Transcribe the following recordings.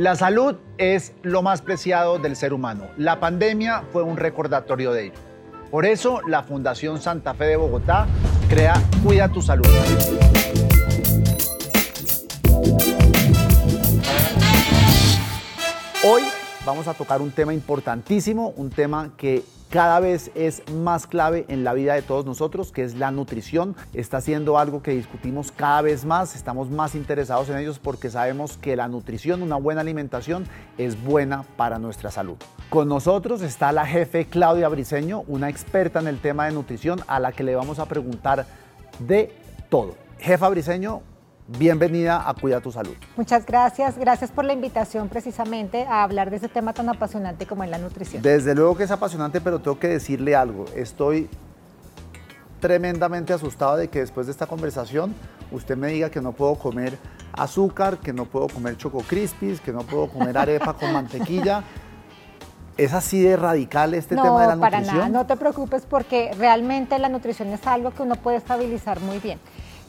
La salud es lo más preciado del ser humano. La pandemia fue un recordatorio de ello. Por eso, la Fundación Santa Fe de Bogotá crea Cuida tu Salud. Hoy vamos a tocar un tema importantísimo, un tema que cada vez es más clave en la vida de todos nosotros, que es la nutrición. Está siendo algo que discutimos cada vez más, estamos más interesados en ellos porque sabemos que la nutrición, una buena alimentación, es buena para nuestra salud. Con nosotros está la jefe Claudia Briseño, una experta en el tema de nutrición a la que le vamos a preguntar de todo. Jefa Briseño, bienvenida a Cuida tu Salud. Muchas gracias, gracias por la invitación precisamente a hablar de ese tema tan apasionante como es la nutrición. Desde luego que es apasionante, pero tengo que decirle algo. Estoy tremendamente asustado de que después de esta conversación usted me diga que no puedo comer azúcar, que no puedo comer choco crispies, que no puedo comer arepa con mantequilla. ¿Es así de radical este tema de la nutrición? No, para nada, no te preocupes porque realmente la nutrición es algo que uno puede estabilizar muy bien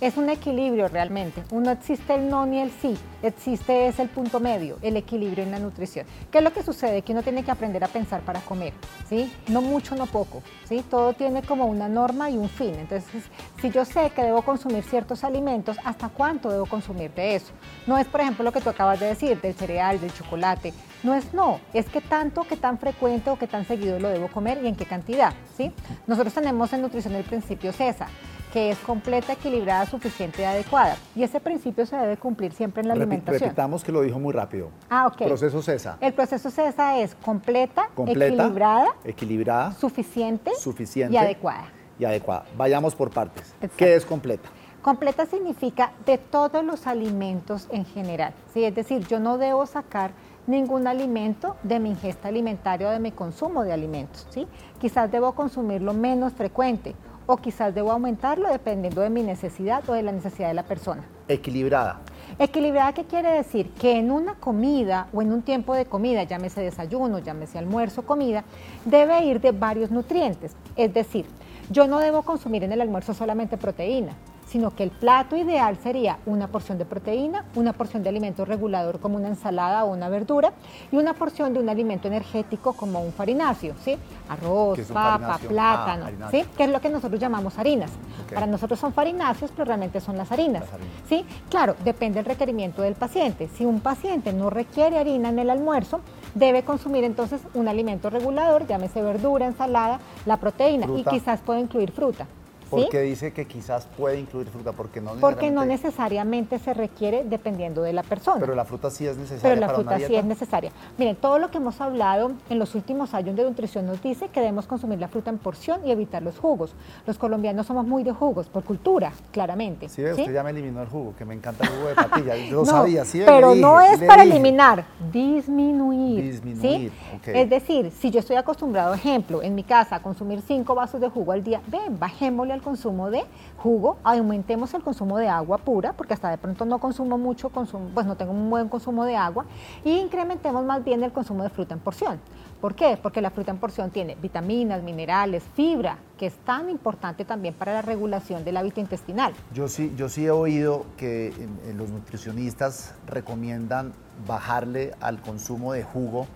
es un equilibrio realmente. Uno existe el no ni el sí, existe es el punto medio, el equilibrio en la nutrición. ¿Qué es lo que sucede? Que uno tiene que aprender a pensar para comer, ¿sí? No mucho, no poco, ¿sí? Todo tiene como una norma y un fin. Entonces, si yo sé que debo consumir ciertos alimentos, ¿hasta cuánto debo consumir de eso? No es, por ejemplo, lo que tú acabas de decir, del cereal, del chocolate. No es no, es que tanto, que tan frecuente o que tan seguido lo debo comer y en qué cantidad, ¿sí? Nosotros tenemos en nutrición el principio CESA que es completa, equilibrada, suficiente y adecuada. Y ese principio se debe cumplir siempre en la alimentación. Repitamos que lo dijo muy rápido. Ah, ok. Proceso CESA. El proceso CESA es completa, equilibrada, equilibrada, suficiente, suficiente y adecuada. Y adecuada. Vayamos por partes. ¿Qué es completa? Completa significa de todos los alimentos en general. ¿sí? Es decir, yo no debo sacar ningún alimento de mi ingesta alimentaria o de mi consumo de alimentos. ¿sí? Quizás debo consumirlo menos frecuente o quizás debo aumentarlo dependiendo de mi necesidad o de la necesidad de la persona. Equilibrada. Equilibrada, ¿qué quiere decir? Que en una comida o en un tiempo de comida, llámese desayuno, llámese almuerzo, comida, debe ir de varios nutrientes. Es decir, yo no debo consumir en el almuerzo solamente proteína, sino que el plato ideal sería una porción de proteína, una porción de alimento regulador como una ensalada o una verdura y una porción de un alimento energético como un farináceo, ¿sí? Arroz, papa, plátano, ah, ¿sí? Que es lo que nosotros llamamos harinas. Para nosotros son farináceos, pero realmente son las harinas, ¿sí? Claro, depende del requerimiento del paciente. Si un paciente no requiere harina en el almuerzo, debe consumir entonces un alimento regulador, llámese verdura, ensalada, la proteína y quizás puede incluir fruta. Porque dice que quizás puede incluir fruta, porque no Porque no necesariamente se requiere dependiendo de la persona. Pero la fruta sí es necesaria. Pero la fruta sí es necesaria. Miren, todo lo que hemos hablado en los últimos años de nutrición nos dice que debemos consumir la fruta en porción y evitar los jugos. Los colombianos somos muy de jugos, por cultura, claramente. Sí, usted ya me eliminó el jugo, que me encanta el jugo de patilla. Yo lo sabía, sí. Pero no es para eliminar, disminuir. Disminuir. ¿sí? Es decir, si yo estoy acostumbrado, ejemplo, en mi casa a consumir cinco vasos de jugo al día, ven, bajémosle al consumo de jugo, aumentemos el consumo de agua pura, porque hasta de pronto no consumo mucho, consumo, pues no tengo un buen consumo de agua, y incrementemos más bien el consumo de fruta en porción. ¿Por qué? Porque la fruta en porción tiene vitaminas, minerales, fibra, que es tan importante también para la regulación del hábito intestinal. Yo sí, yo sí he oído que los nutricionistas recomiendan bajarle al consumo de jugo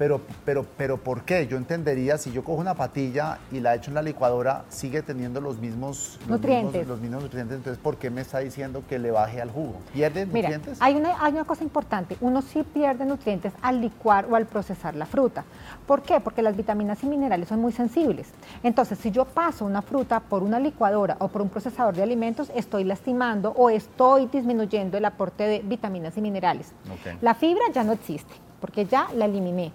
pero, pero, pero ¿por qué? Yo entendería si yo cojo una patilla y la echo en la licuadora, sigue teniendo los mismos nutrientes. Los mismos, nutrientes. Entonces, ¿por qué me está diciendo que le baje al jugo? ¿Pierde nutrientes? Hay una, hay una cosa importante. Uno sí pierde nutrientes al licuar o al procesar la fruta. ¿Por qué? Porque las vitaminas y minerales son muy sensibles. Entonces, si yo paso una fruta por una licuadora o por un procesador de alimentos, estoy lastimando o estoy disminuyendo el aporte de vitaminas y minerales. La fibra ya no existe, porque ya la eliminé.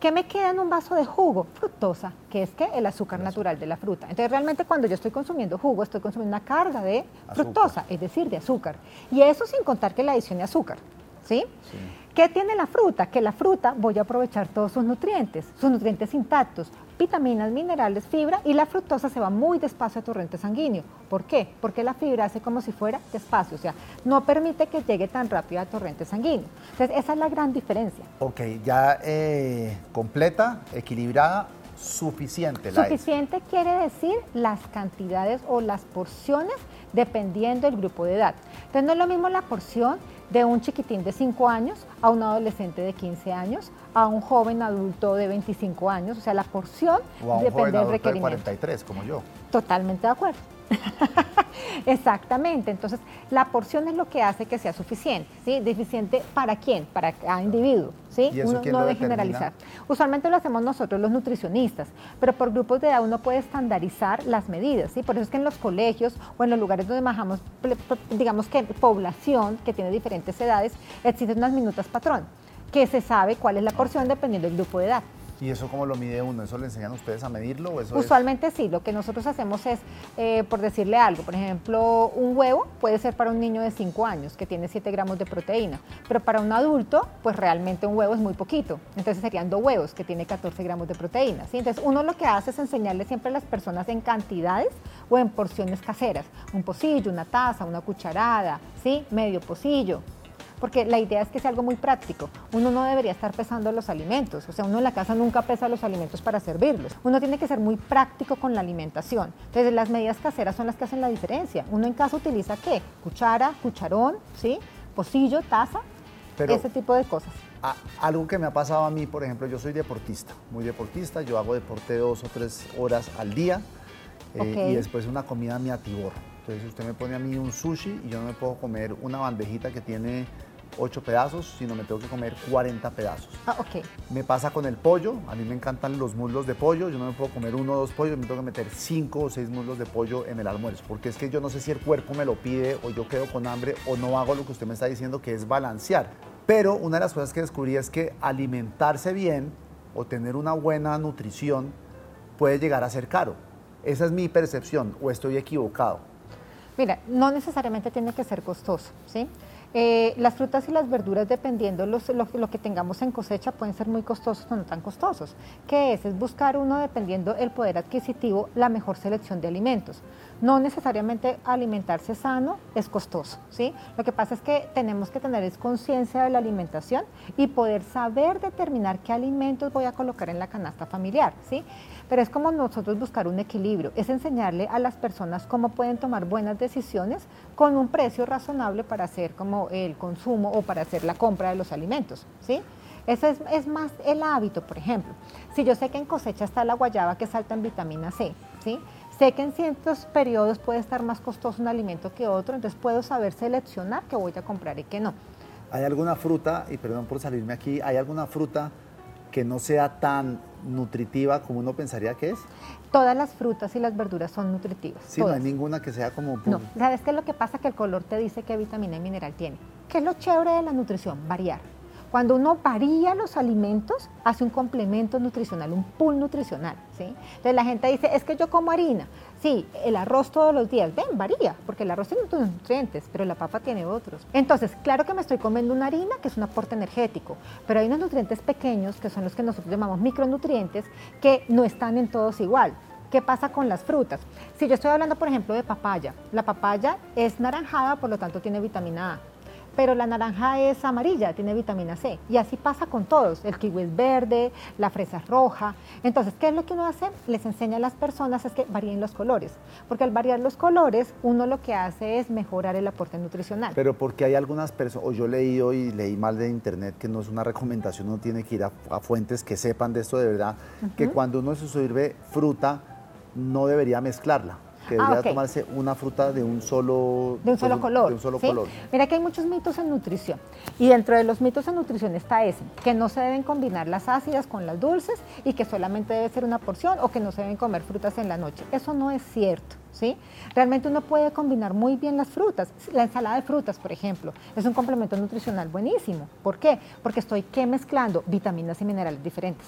¿Qué me queda en un vaso de jugo? Fructosa, que es que el azúcar natural de la fruta. Entonces realmente cuando yo estoy consumiendo jugo, estoy consumiendo una carga de fructosa, es decir, de azúcar. Y eso sin contar que la adición de azúcar. ¿sí? sí. ¿Qué tiene la fruta? Que la fruta voy a aprovechar todos sus nutrientes, sus nutrientes intactos, vitaminas, minerales, fibra y la fructosa se va muy despacio a torrente sanguíneo. ¿Por qué? Porque la fibra hace como si fuera despacio, o sea, no permite que llegue tan rápido a torrente sanguíneo. Entonces, esa es la gran diferencia. Ok, ya eh, completa, equilibrada, suficiente. Suficiente quiere decir las cantidades o las porciones dependiendo del grupo de edad. Entonces no es lo mismo la porción de un chiquitín de 5 años a un adolescente de 15 años, a un joven adulto de 25 años. O sea, la porción depende del requerimiento. De 43, como yo. Totalmente de acuerdo. Exactamente, entonces la porción es lo que hace que sea suficiente, ¿sí? ¿Deficiente para quién? Para cada individuo, ¿sí? uno no debe generalizar. Usualmente lo hacemos nosotros los nutricionistas, pero por grupos de edad uno puede estandarizar las medidas, ¿sí? Por eso es que en los colegios o en los lugares donde manejamos, digamos que población que tiene diferentes edades, existen unas minutas patrón, que se sabe cuál es la porción dependiendo del grupo de edad. ¿Y eso cómo lo mide uno? ¿Eso le enseñan ustedes a medirlo? O eso Usualmente sí, lo que nosotros hacemos es, eh, por decirle algo, por ejemplo, un huevo puede ser para un niño de 5 años que tiene 7 gramos de proteína, pero para un adulto, pues realmente un huevo es muy poquito. Entonces serían dos huevos que tiene 14 gramos de proteína. Entonces uno lo que hace es enseñarle siempre a las personas en cantidades o en porciones caseras. Un pocillo, una taza, una cucharada, ¿sí? medio pocillo, porque la idea es que sea algo muy práctico. Uno no debería estar pesando los alimentos, o sea, uno en la casa nunca pesa los alimentos para servirlos. Uno tiene que ser muy práctico con la alimentación. Entonces, las medidas caseras son las que hacen la diferencia. Uno en casa utiliza qué? Cuchara, cucharón, ¿sí? Pocillo, taza, ese tipo de cosas. algo que me ha pasado a mí, por ejemplo, yo soy deportista, muy deportista, yo hago deporte dos o tres horas al día eh, y después una comida me atiborro. Entonces usted me pone a mí un sushi y yo no me puedo comer una bandejita que tiene 8 pedazos, sino me tengo que comer 40 pedazos. Ah, ok. Me pasa con el pollo, a mí me encantan los muslos de pollo, yo no me puedo comer uno o dos pollos, me tengo que meter 5 o 6 muslos de pollo en el almuerzo, porque es que yo no sé si el cuerpo me lo pide o yo quedo con hambre o no hago lo que usted me está diciendo que es balancear. Pero una de las cosas que descubrí es que alimentarse bien o tener una buena nutrición puede llegar a ser caro. Esa es mi percepción o estoy equivocado. Mira, no necesariamente tiene que ser costoso, ¿sí? Eh, las frutas y las verduras, dependiendo lo, lo, que tengamos en cosecha, pueden ser muy costosos o no tan costosos. ¿Qué es? Es buscar uno, dependiendo el poder adquisitivo, la mejor selección de alimentos. No necesariamente alimentarse sano es costoso, ¿sí? Lo que pasa es que tenemos que tener conciencia de la alimentación y poder saber determinar qué alimentos voy a colocar en la canasta familiar, ¿sí? Pero es como nosotros buscar un equilibrio, es enseñarle a las personas cómo pueden tomar buenas decisiones con un precio razonable para hacer como el consumo o para hacer la compra de los alimentos, ¿sí? Ese es, es, más el hábito, por ejemplo. Si yo sé que en cosecha está la guayaba que salta en vitamina C, ¿sí? Sé que en ciertos periodos puede estar más costoso un alimento que otro, entonces puedo saber seleccionar qué voy a comprar y qué no. ¿Hay alguna fruta, y perdón por salirme aquí, hay alguna fruta que no sea tan nutritiva como uno pensaría que es? Todas las frutas y las verduras son nutritivas. Sí, no hay ninguna que sea como... No, ¿sabes qué es lo que pasa? Que el color te dice qué vitamina y mineral tiene. ¿Qué es lo chévere de la nutrición? Variar. Cuando uno varía los alimentos, hace un complemento nutricional, un pool nutricional. Entonces la gente dice, es que yo como harina. Sí, el arroz todos los días, ven, varía, porque el arroz tiene otros nutrientes, pero la papa tiene otros. Entonces, claro que me estoy comiendo una harina, que es un aporte energético, pero hay unos nutrientes pequeños, que son los que nosotros llamamos micronutrientes, que no están en todos igual. ¿Qué pasa con las frutas? Si yo estoy hablando, por ejemplo, de papaya, la papaya es naranjada, por lo tanto tiene vitamina A pero la naranja es amarilla, tiene vitamina C. Y así pasa con todos. El kiwi es verde, la fresa es roja. Entonces, ¿qué es lo que uno hace? Les enseña a las personas es que varíen los colores. Porque al variar los colores, uno lo que hace es mejorar el aporte nutricional. Pero porque hay algunas personas, o yo he leído y leí mal de internet, que no es una recomendación, uno tiene que ir a, fuentes que sepan de esto de verdad, que cuando uno se sirve fruta, no debería mezclarla que ah, debería tomarse una fruta de un solo, de un solo color. De un solo color. Mira que hay muchos mitos en nutrición y dentro de los mitos en nutrición está ese, que no se deben combinar las ácidas con las dulces y que solamente debe ser una porción o que no se deben comer frutas en la noche. Eso no es cierto. ¿Sí? Realmente uno puede combinar muy bien las frutas. La ensalada de frutas, por ejemplo, es un complemento nutricional buenísimo. ¿Por qué? Porque estoy ¿qué? mezclando vitaminas y minerales diferentes.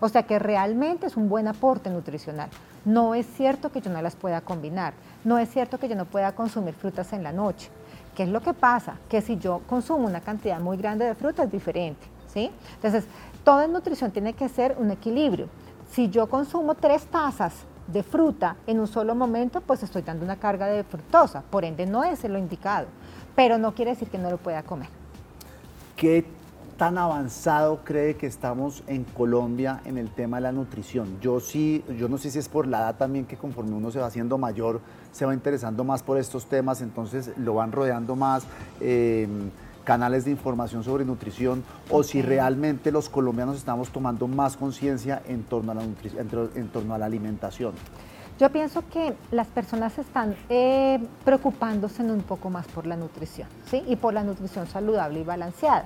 O sea que realmente es un buen aporte nutricional. No es cierto que yo no las pueda combinar, no es cierto que yo no pueda consumir frutas en la noche. ¿Qué es lo que pasa? Que si yo consumo una cantidad muy grande de fruta es diferente, ¿sí? Entonces, toda nutrición tiene que ser un equilibrio. Si yo consumo tres tazas de fruta en un solo momento, pues estoy dando una carga de fructosa, por ende no es lo indicado, pero no quiere decir que no lo pueda comer. ¿Qué tan avanzado cree que estamos en Colombia en el tema de la nutrición? Yo sí, yo no sé si es por la edad también que conforme uno se va haciendo mayor, se va interesando más por estos temas, entonces lo van rodeando más. Em, canales de información sobre nutrición o si realmente los colombianos estamos tomando más conciencia en, torno a la en torno a la alimentación. Yo pienso que las personas están eh, preocupándose un poco más por la nutrición, ¿sí? Y por la nutrición saludable y balanceada.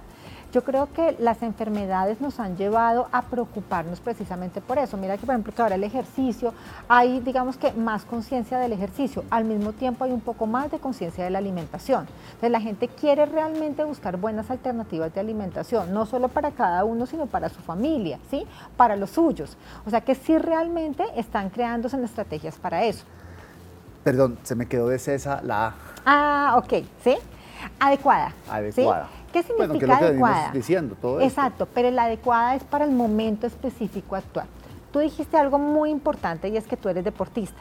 Yo creo que las enfermedades nos han llevado a preocuparnos precisamente por eso. Mira que por ejemplo que ahora el ejercicio, hay digamos que más conciencia del ejercicio, al mismo tiempo hay un poco más de conciencia de la alimentación. Entonces la gente quiere realmente buscar buenas alternativas de alimentación, no solo para cada uno, sino para su familia, ¿sí? Para los suyos. O sea que sí realmente están creándose estrategias para eso. Perdón, se me quedó de César la A. Ah, ok, ¿sí? Adecuada. Adecuada. ¿Qué significa adecuada? diciendo todo Exacto, pero la adecuada es para el momento específico actual. Tú dijiste algo muy importante y es que tú eres deportista.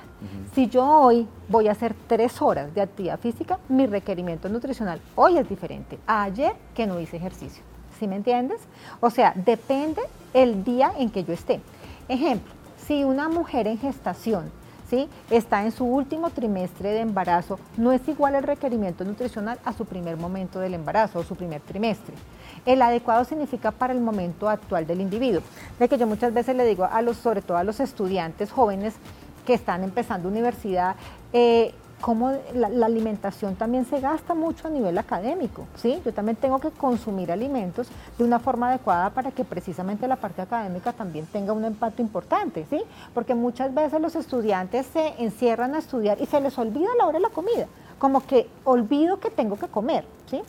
Si yo hoy voy a hacer tres horas de actividad física, mi requerimiento nutricional hoy es diferente a ayer que no hice ejercicio. ¿Sí me entiendes? O sea, depende el día en que yo esté. Ejemplo, si una mujer en gestación está en su último trimestre de embarazo, no es igual el requerimiento nutricional a su primer momento del embarazo o su primer trimestre. El adecuado significa para el momento actual del individuo. De que yo muchas veces le digo a los, sobre todo a los estudiantes jóvenes que están empezando universidad, eh, cómo la, alimentación también se gasta mucho a nivel académico, ¿sí? Yo también tengo que consumir alimentos de una forma adecuada para que precisamente la parte académica también tenga un impacto importante, ¿sí? Porque muchas veces los estudiantes se encierran a estudiar y se les olvida la hora de la comida, como que olvido que tengo que comer, ¿sí?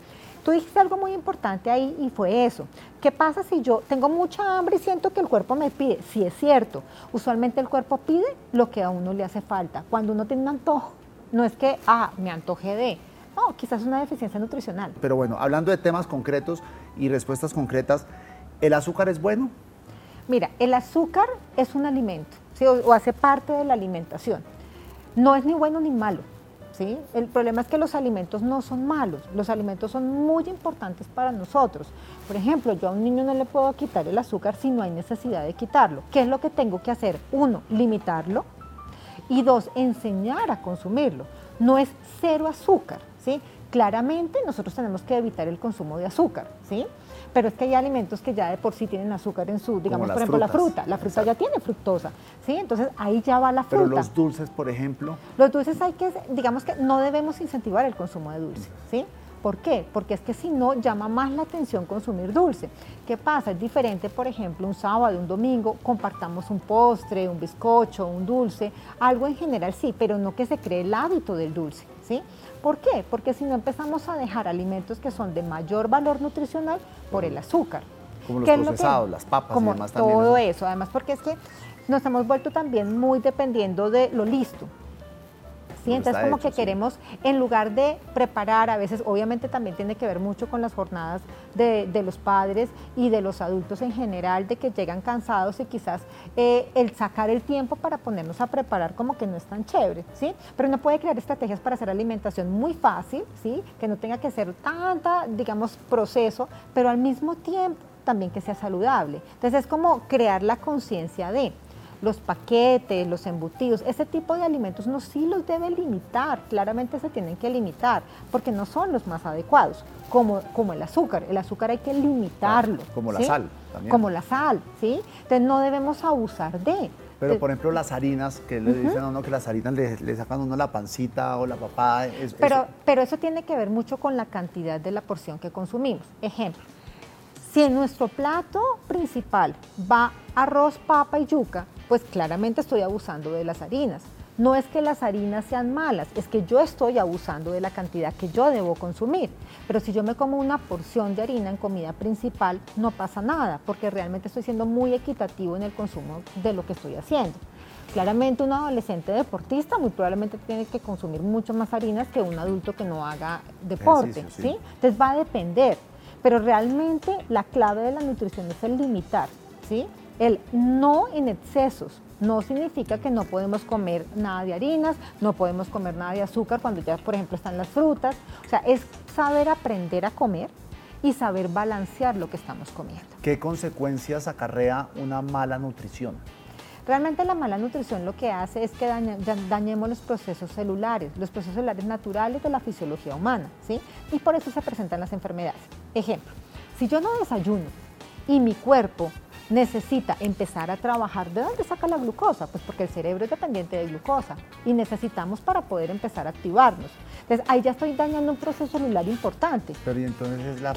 Tú dijiste algo muy importante ahí y fue eso. ¿Qué pasa si yo tengo mucha hambre y siento que el cuerpo me pide? Sí es cierto. Usualmente el cuerpo pide lo que a uno le hace falta. Cuando uno tiene un antojo, no es que, ah, me antoje de. No, quizás una deficiencia nutricional. Pero bueno, hablando de temas concretos y respuestas concretas, ¿el azúcar es bueno? Mira, el azúcar es un alimento, o, hace parte de la alimentación. No es ni bueno ni malo. ¿sí? El problema es que los alimentos no son malos, los alimentos son muy importantes para nosotros. Por ejemplo, yo a un niño no le puedo quitar el azúcar si no hay necesidad de quitarlo. ¿Qué es lo que tengo que hacer? Uno, limitarlo, y dos, enseñar a consumirlo. No es cero azúcar, ¿sí? Claramente nosotros tenemos que evitar el consumo de azúcar, ¿sí? Pero es que hay alimentos que ya de por sí tienen azúcar en su, digamos, por ejemplo, la fruta. La fruta ya tiene fructosa, ¿sí? Entonces ahí ya va la fruta. Pero los dulces, por ejemplo. Los dulces hay que, digamos que no debemos incentivar el consumo de dulce, ¿sí? ¿Por qué? Porque es que si no llama más la atención consumir dulce. ¿Qué pasa? Es diferente, por ejemplo, un sábado, un domingo, compartamos un postre, un bizcocho, un dulce, algo en general sí, pero no que se cree el hábito del dulce, ¿sí? ¿Por qué? Porque si no empezamos a dejar alimentos que son de mayor valor nutricional por el azúcar. Como los procesados, las papas como y demás también. Todo eso, además porque es que nos hemos vuelto también muy dependiendo de lo listo. ¿Sí? Entonces como que queremos, en lugar de preparar, a veces obviamente también tiene que ver mucho con las jornadas de, los padres y de los adultos en general, de que llegan cansados y quizás eh, el sacar el tiempo para ponernos a preparar como que no es tan chévere, ¿sí? Pero uno puede crear estrategias para hacer alimentación muy fácil, ¿sí? Que no tenga que ser tanta, digamos, proceso, pero al mismo tiempo también que sea saludable. Entonces es como crear la conciencia de los paquetes, los embutidos, ese tipo de alimentos no sí los debe limitar, claramente se tienen que limitar, porque no son los más adecuados, como, como el azúcar, el azúcar hay que limitarlo. como la sal también. Como la sal, ¿sí? Entonces no debemos abusar de. Pero por ejemplo las harinas, que le dicen a uno que las harinas le, sacan a uno la pancita o la papada. pero, eso. pero eso tiene que ver mucho con la cantidad de la porción que consumimos. Ejemplo, si en nuestro plato principal va arroz, papa y yuca, pues claramente estoy abusando de las harinas. No es que las harinas sean malas, es que yo estoy abusando de la cantidad que yo debo consumir. Pero si yo me como una porción de harina en comida principal, no pasa nada, porque realmente estoy siendo muy equitativo en el consumo de lo que estoy haciendo. Claramente un adolescente deportista muy probablemente tiene que consumir mucho más harinas que un adulto que no haga deporte, ¿sí? Entonces va a depender, pero realmente la clave de la nutrición es el limitar, ¿sí? El no en excesos. No significa que no podemos comer nada de harinas, no podemos comer nada de azúcar cuando ya, por ejemplo, están las frutas. O sea, es saber aprender a comer y saber balancear lo que estamos comiendo. ¿Qué consecuencias acarrea una mala nutrición? Realmente la mala nutrición lo que hace es que dañemos los procesos celulares, los procesos celulares naturales de la fisiología humana, ¿sí? Y por eso se presentan las enfermedades. Ejemplo, si yo no desayuno y mi cuerpo necesita empezar a trabajar. ¿De dónde saca la glucosa? Pues porque el cerebro es dependiente de glucosa y necesitamos para poder empezar a activarnos. Entonces ahí ya estoy dañando un proceso celular importante. Pero y entonces es la,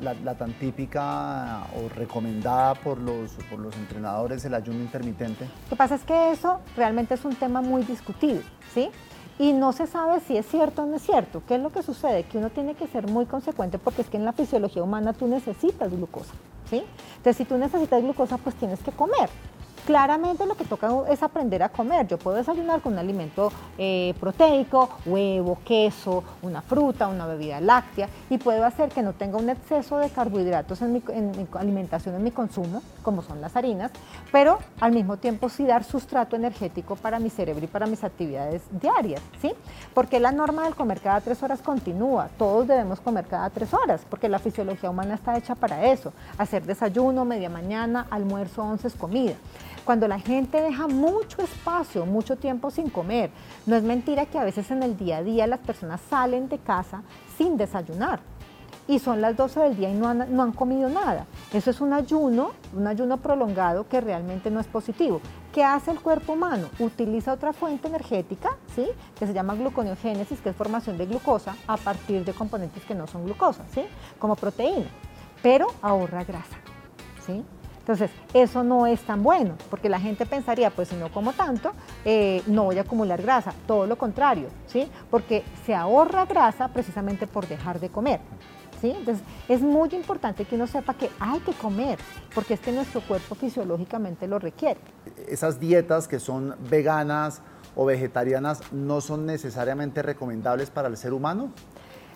la, la, tan típica o recomendada por los, por los entrenadores el ayuno intermitente. Lo que pasa es que eso realmente es un tema muy discutido, ¿sí? y no se sabe si es cierto o no es cierto. ¿Qué es lo que sucede? Que uno tiene que ser muy consecuente porque es que en la fisiología humana tú necesitas glucosa. Entonces, si tú necesitas glucosa, pues tienes que comer claramente lo que toca es aprender a comer. Yo puedo desayunar con un alimento eh, proteico, huevo, queso, una fruta, una bebida láctea y puedo hacer que no tenga un exceso de carbohidratos en mi, alimentación, en mi consumo, como son las harinas, pero al mismo tiempo sí dar sustrato energético para mi cerebro y para mis actividades diarias, ¿sí? Porque la norma del comer cada tres horas continúa, todos debemos comer cada tres horas, porque la fisiología humana está hecha para eso, hacer desayuno, media mañana, almuerzo, once, comida cuando la gente deja mucho espacio, mucho tiempo sin comer. No es mentira que a veces en el día a día las personas salen de casa sin desayunar y son las 12 del día y no han, no han, comido nada. Eso es un ayuno, un ayuno prolongado que realmente no es positivo. ¿Qué hace el cuerpo humano? Utiliza otra fuente energética, ¿sí? que se llama gluconeogénesis, que es formación de glucosa a partir de componentes que no son glucosa, ¿sí? como proteína, pero ahorra grasa. ¿sí? Entonces, eso no es tan bueno, porque la gente pensaría, pues si no como tanto, eh, no voy a acumular grasa. Todo lo contrario, ¿sí? Porque se ahorra grasa precisamente por dejar de comer. ¿Sí? Entonces, es muy importante que uno sepa que hay que comer, porque es que nuestro cuerpo fisiológicamente lo requiere. Esas dietas que son veganas o vegetarianas no son necesariamente recomendables para el ser humano?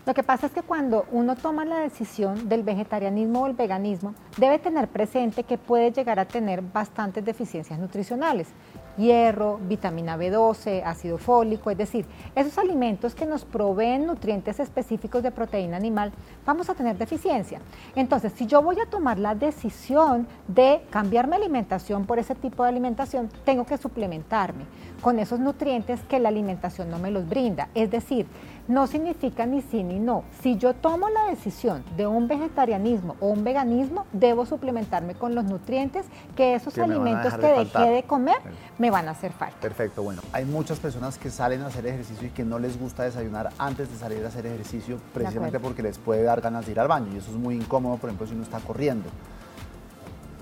Lo que pasa es que cuando uno toma la decisión del vegetarianismo o el veganismo, debe tener presente que puede llegar a tener bastantes deficiencias nutricionales hierro, vitamina B12, ácido fólico, es decir, esos alimentos que nos proveen nutrientes específicos de proteína animal, vamos a tener deficiencia. Entonces, si yo voy a tomar la decisión de cambiar mi alimentación por ese tipo de alimentación, tengo que suplementarme con esos nutrientes que la alimentación no me los brinda. Es decir, no significa ni sí ni no. Si yo tomo la decisión de un vegetarianismo o un veganismo, debo suplementarme con los nutrientes que esos alimentos que dejé de comer me van a hacer falta. Perfecto, bueno, hay muchas personas que salen a hacer ejercicio y que no les gusta desayunar antes de salir a hacer ejercicio precisamente porque les puede dar ganas de ir al baño y eso es muy incómodo, por ejemplo, si uno está corriendo.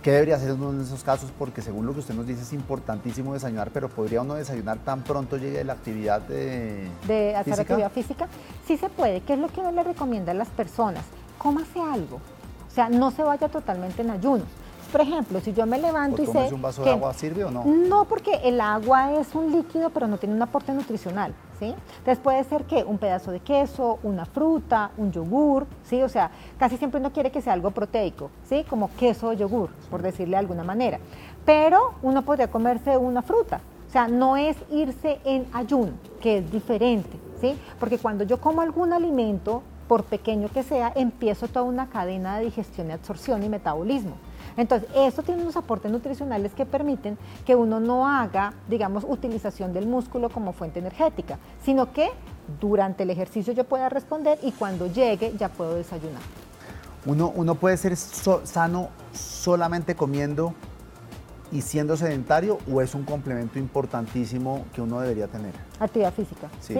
¿Qué debería hacer uno en esos casos? Porque según lo que usted nos dice es importantísimo desayunar, pero ¿podría uno desayunar tan pronto llegue la actividad de, de hacer actividad física? Sí se puede. ¿Qué es lo que uno le recomienda a las personas? Cómase algo. O sea, no se vaya totalmente en ayunos por ejemplo, si yo me levanto y sé. un vaso de agua sirve o no? No, porque el agua es un líquido, pero no tiene un aporte nutricional. Entonces puede ser que un pedazo de queso, una fruta, un yogur, ¿sí? O sea, casi siempre uno quiere que sea algo proteico, ¿sí? Como queso o yogur, por decirle de alguna manera. Pero uno podría comerse una fruta. O sea, no es irse en ayuno, que es diferente, ¿sí? Porque cuando yo como algún alimento, por pequeño que sea, empiezo toda una cadena de digestión y absorción y metabolismo. Entonces, eso tiene unos aportes nutricionales que permiten que uno no haga, digamos, utilización del músculo como fuente energética, sino que durante el ejercicio yo pueda responder y cuando llegue ya puedo desayunar. Uno, uno puede ser sano solamente comiendo y siendo sedentario o es un complemento importantísimo que uno debería tener? Actividad física, ¿sí?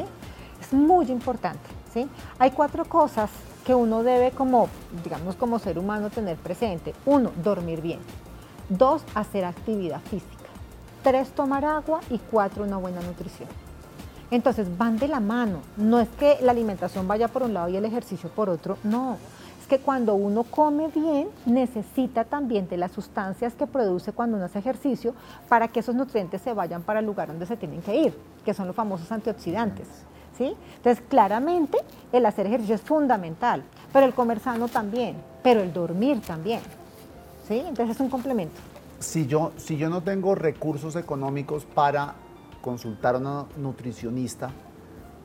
Es muy importante, ¿sí? Hay cuatro cosas que uno debe como, digamos, como ser humano tener presente. Uno, dormir bien. Dos, hacer actividad física. Tres, tomar agua. Y cuatro, una buena nutrición. Entonces van de la mano. No es que la alimentación vaya por un lado y el ejercicio por otro. No. Es que cuando uno come bien, necesita también de las sustancias que produce cuando uno hace ejercicio para que esos nutrientes se vayan para el lugar donde se tienen que ir, que son los famosos antioxidantes. Entonces, claramente el hacer ejercicio es fundamental, pero el comer sano también, pero el dormir también, ¿sí? Entonces es un complemento. Si yo, si yo no tengo recursos económicos para consultar a una nutricionista,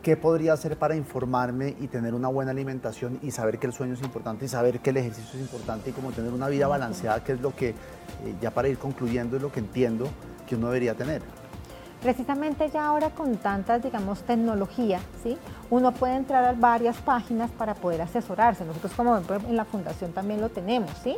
¿qué podría hacer para informarme y tener una buena alimentación y saber que el sueño es importante y saber que el ejercicio es importante y como tener una vida balanceada, que es lo que, eh, ya para ir concluyendo, es lo que entiendo que uno debería tener? Precisamente ya ahora con tantas, digamos, tecnología, ¿sí? uno puede entrar a varias páginas para poder asesorarse. Nosotros como en la fundación también lo tenemos, ¿sí?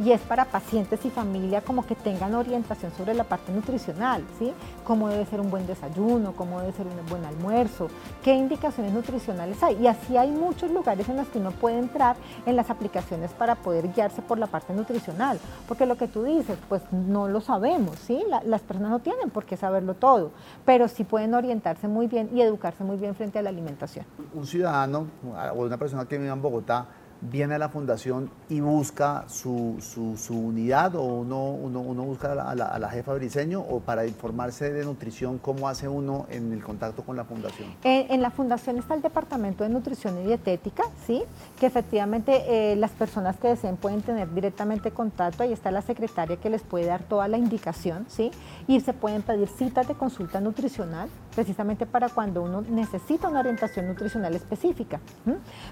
Y es para pacientes y familia como que tengan orientación sobre la parte nutricional, ¿sí? Cómo debe ser un buen desayuno, cómo debe ser un buen almuerzo, qué indicaciones nutricionales hay. Y así hay muchos lugares en los que uno puede entrar en las aplicaciones para poder guiarse por la parte nutricional. Porque lo que tú dices, pues no lo sabemos, ¿sí? las personas no tienen por qué saberlo todo, pero sí pueden orientarse muy bien y educarse muy bien frente a la alimentación. Un ciudadano o una persona que vive en Bogotá viene a la fundación y busca su, su, unidad o uno, uno, uno busca a la, a, la, jefa briseño o para informarse de nutrición, ¿cómo hace uno en el contacto con la fundación? En, la fundación está el departamento de nutrición y dietética, ¿sí? que efectivamente eh, las personas que deseen pueden tener directamente contacto, ahí está la secretaria que les puede dar toda la indicación, ¿sí? y se pueden pedir citas de consulta nutricional, precisamente para cuando uno necesita una orientación nutricional específica.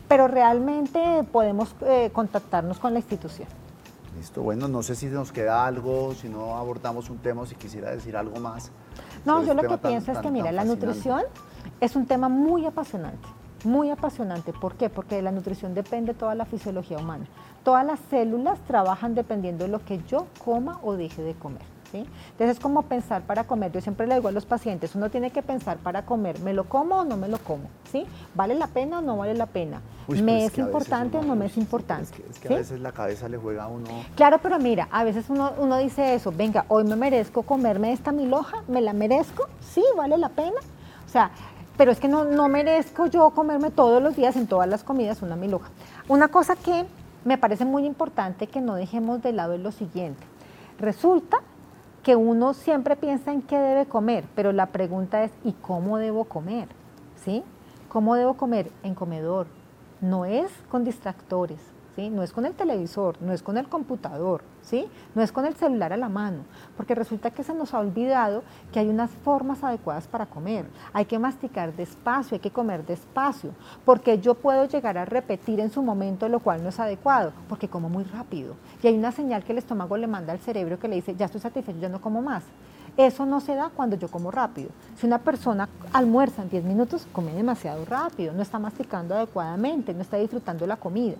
Pero realmente podemos eh, contactarnos con la institución. Listo, bueno, no sé si nos queda algo, si no abordamos un tema, si quisiera decir algo más. No, yo lo que pienso es que, mira, la nutrición es un tema muy apasionante, muy apasionante. ¿Por qué? Porque de la nutrición depende toda la fisiología humana. Todas las células trabajan dependiendo de lo que yo coma o deje de comer. Entonces es como pensar para comer. Yo siempre le digo a los pacientes, uno tiene que pensar para comer, ¿me lo como o no me lo como? ¿Sí? ¿Vale la pena o no vale la pena? ¿Me es, importante o no me es importante? Es que, a veces la cabeza le juega a uno. Claro, pero mira, a veces uno, uno dice eso, venga, hoy me merezco comerme esta miloja, ¿me la merezco? Sí, vale la pena. O sea, pero es que no, no merezco yo comerme todos los días en todas las comidas una miloja. Una cosa que me parece muy importante que no dejemos de lado es lo siguiente. Resulta que uno siempre piensa en qué debe comer, pero la pregunta es ¿y cómo debo comer? ¿Sí? ¿Cómo debo comer? En comedor. No es con distractores, no es con el televisor, no es con el computador, ¿sí? No es con el celular a la mano, porque resulta que se nos ha olvidado que hay unas formas adecuadas para comer. Hay que masticar despacio, hay que comer despacio, porque yo puedo llegar a repetir en su momento lo cual no es adecuado, porque como muy rápido. Y hay una señal que el estómago le manda al cerebro que le dice, ya estoy satisfecho, ya no como más. Eso no se da cuando yo como rápido. Si una persona almuerza en 10 minutos, come demasiado rápido, no está masticando adecuadamente, no está disfrutando la comida.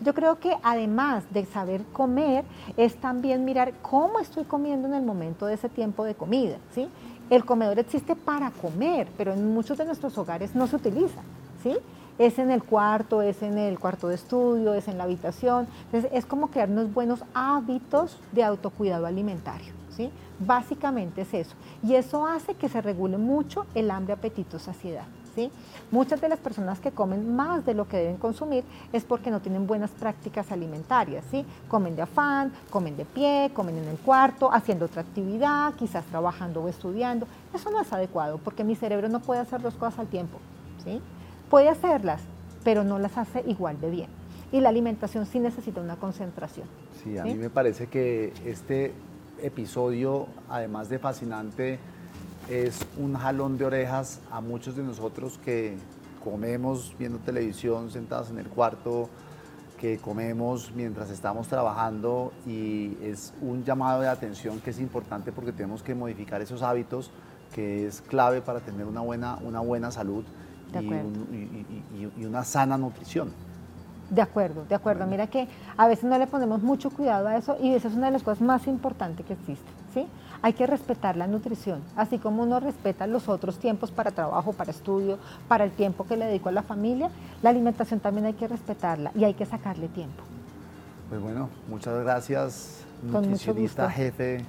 Yo creo que además de saber comer, es también mirar cómo estoy comiendo en el momento de ese tiempo de comida. ¿sí? El comedor existe para comer, pero en muchos de nuestros hogares no se utiliza. ¿sí? es en el cuarto, es en el cuarto de estudio, es en la habitación. Entonces es como crearnos buenos hábitos de autocuidado alimentario. ¿sí? Básicamente es eso. Y eso hace que se regule mucho el hambre, apetito, saciedad. ¿sí? Muchas de las personas que comen más de lo que deben consumir es porque no tienen buenas prácticas alimentarias. ¿sí? Comen de afán, comen de pie, comen en el cuarto, haciendo otra actividad, quizás trabajando o estudiando. Eso no es adecuado porque mi cerebro no puede hacer dos cosas al tiempo. ¿sí? Puede hacerlas, pero no las hace igual de bien. Y la alimentación sí necesita una concentración. Sí, a mí me parece que este episodio, además de fascinante, es un jalón de orejas a muchos de nosotros que comemos viendo televisión sentados en el cuarto, que comemos mientras estamos trabajando y es un llamado de atención que es importante porque tenemos que modificar esos hábitos que es clave para tener una buena, una buena salud y, y una sana nutrición. De acuerdo, de acuerdo. Mira que a veces no le ponemos mucho cuidado a eso y esa es una de las cosas más importantes que existe. ¿sí? Hay que respetar la nutrición, así como uno respeta los otros tiempos para trabajo, para estudio, para el tiempo que le dedico a la familia, la alimentación también hay que respetarla y hay que sacarle tiempo. Pues bueno, muchas gracias nutricionista jefe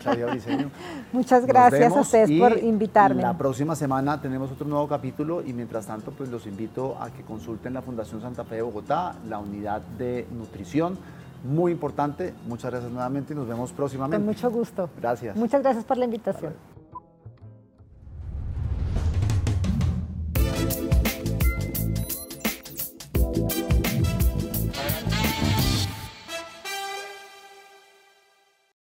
Claudia Briceño. Muchas gracias a ustedes por invitarme. La próxima semana tenemos otro nuevo capítulo y mientras tanto pues los invito a que consulten la Fundación Santa Fe de Bogotá, la unidad de nutrición. Muy importante, muchas gracias nuevamente y nos vemos próximamente. Con mucho gusto. Gracias. Muchas gracias por la invitación.